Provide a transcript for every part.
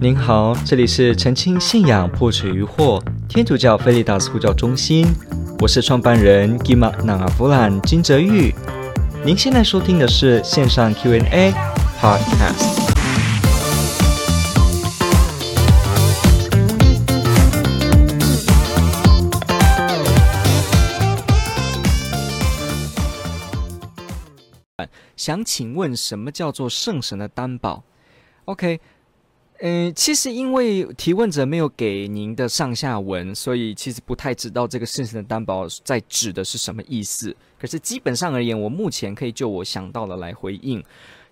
您好，这里是澄清信仰破除疑惑天主教菲利达斯呼叫中心，我是创办人 Gima Nangavulan 金哲昱。您现在收听的是线上 Q&A Podcast。想请问，什么叫做圣神的担保？OK。嗯，其实因为提问者没有给您的上下文，所以其实不太知道这个圣神的担保在指的是什么意思。可是基本上而言，我目前可以就我想到的来回应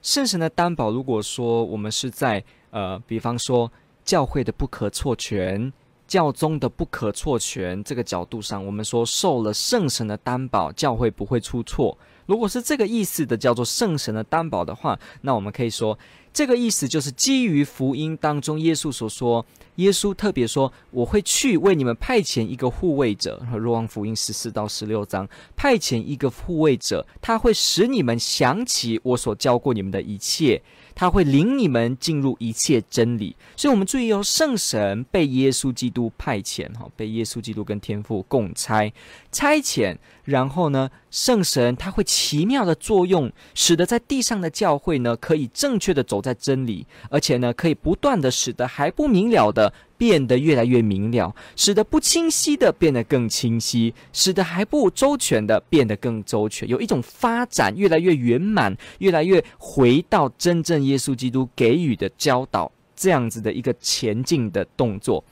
圣神的担保。如果说我们是在呃，比方说教会的不可错权、教宗的不可错权这个角度上，我们说受了圣神的担保，教会不会出错。如果是这个意思的叫做圣神的担保的话，那我们可以说。这个意思就是基于福音当中耶稣所说，耶稣特别说：“我会去为你们派遣一个护卫者。”若望福音十四到十六章，派遣一个护卫者，他会使你们想起我所教过你们的一切。他会领你们进入一切真理，所以，我们注意哦，圣神被耶稣基督派遣，哈，被耶稣基督跟天父共差差遣，然后呢，圣神他会奇妙的作用，使得在地上的教会呢，可以正确的走在真理，而且呢，可以不断的使得还不明了的。变得越来越明了，使得不清晰的变得更清晰，使得还不周全的变得更周全，有一种发展越来越圆满，越来越回到真正耶稣基督给予的教导，这样子的一个前进的动作。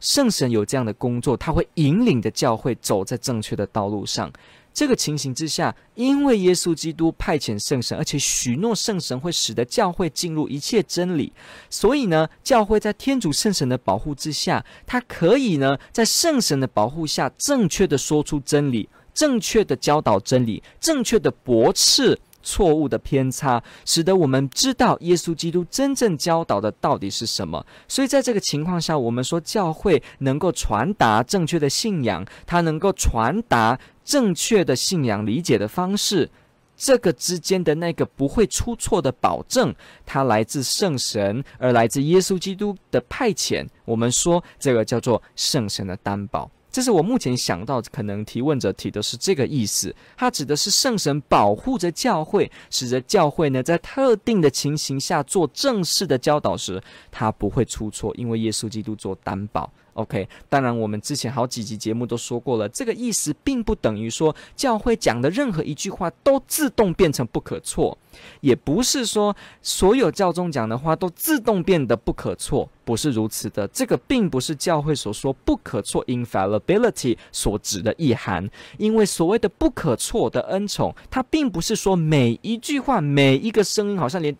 圣神有这样的工作，他会引领着教会走在正确的道路上。这个情形之下，因为耶稣基督派遣圣神，而且许诺圣神会使得教会进入一切真理，所以呢，教会在天主圣神的保护之下，他可以呢，在圣神的保护下，正确的说出真理，正确的教导真理，正确的驳斥错误的偏差，使得我们知道耶稣基督真正教导的到底是什么。所以在这个情况下，我们说教会能够传达正确的信仰，它能够传达。正确的信仰理解的方式，这个之间的那个不会出错的保证，它来自圣神，而来自耶稣基督的派遣。我们说这个叫做圣神的担保。这是我目前想到，可能提问者提的是这个意思。它指的是圣神保护着教会，使得教会呢在特定的情形下做正式的教导时，它不会出错，因为耶稣基督做担保。OK，当然，我们之前好几集节目都说过了，这个意思并不等于说教会讲的任何一句话都自动变成不可错。也不是说所有教宗讲的话都自动变得不可错，不是如此的。这个并不是教会所说不可错 （infallibility） 所指的意涵。因为所谓的不可错的恩宠，它并不是说每一句话、每一个声音，好像连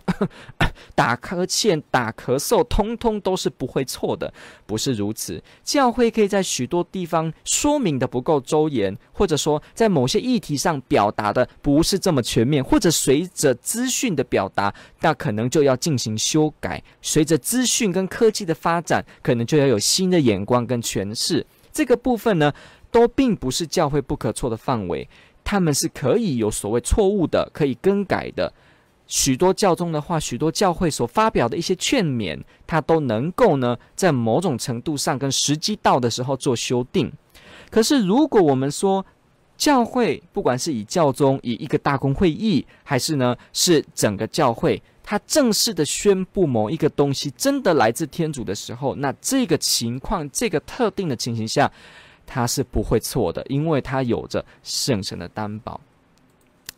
打呵欠、打咳嗽，通通都是不会错的，不是如此。教会可以在许多地方说明的不够周延，或者说在某些议题上表达的不是这么全面，或者随着。资讯的表达，那可能就要进行修改。随着资讯跟科技的发展，可能就要有新的眼光跟诠释。这个部分呢，都并不是教会不可错的范围，他们是可以有所谓错误的，可以更改的。许多教宗的话，许多教会所发表的一些劝勉，他都能够呢，在某种程度上跟时机到的时候做修订。可是，如果我们说，教会不管是以教宗以一个大公会议，还是呢是整个教会，他正式的宣布某一个东西真的来自天主的时候，那这个情况，这个特定的情形下，他是不会错的，因为他有着圣神的担保。